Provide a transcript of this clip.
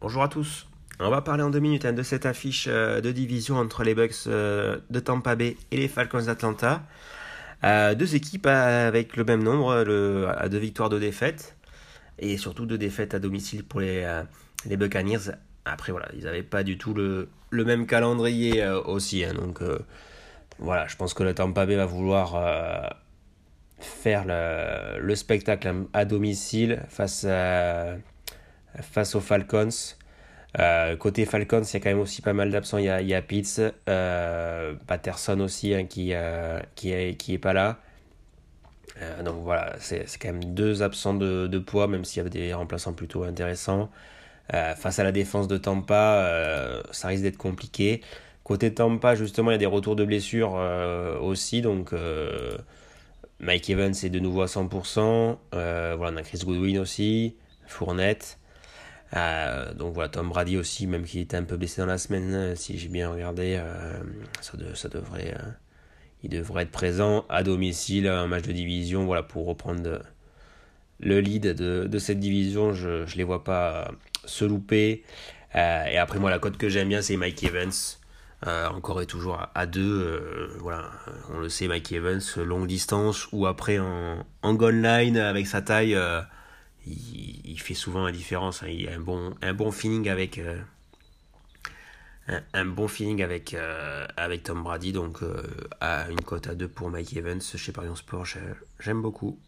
Bonjour à tous. On va parler en deux minutes hein, de cette affiche euh, de division entre les Bucks euh, de Tampa Bay et les Falcons d'Atlanta. Euh, deux équipes avec le même nombre, deux victoires, deux défaites. Et surtout deux défaites à domicile pour les, Buccaneers. Après, voilà, ils n'avaient pas du tout le, même calendrier aussi. Hein, donc, voilà, je pense que la Tampa Bay va vouloir faire le, le, spectacle à domicile face face aux Falcons. Euh, côté Falcons, il y a quand même aussi pas mal d'absents. Il y a, il Pitts, euh, Patterson aussi hein, qui, euh, qui, qui est pas là. donc voilà, c'est quand même deux absents de, de poids, même s'il y avait des remplaçants plutôt intéressants. face à la défense de Tampa, ça risque d'être compliqué. Côté Tampa, justement, il y a des retours de blessures aussi. Donc Mike Evans est de nouveau à 100%. voilà, on a Chris Goodwin aussi, Fournette. Euh, donc voilà, Tom Brady aussi, même qui était un peu blessé dans la semaine, euh, si j'ai bien regardé, euh, ça, ça, devrait, il devrait être présent à domicile, un match de division, voilà, pour reprendre le lead de, de cette division. Je ne les vois pas se louper. et après, moi, la cote que j'aime bien, c'est Mike Evans. Encore et toujours à 2. voilà, on le sait, Mike Evans, longue distance ou après en, en line avec sa taille il, fait souvent la différence. Hein. Il a un bon, un bon feeling avec, euh, un, bon feeling avec, euh, avec Tom Brady. Donc, euh, à une cote à 2 pour Mike Evans chez Parion Sport, j'aime beaucoup.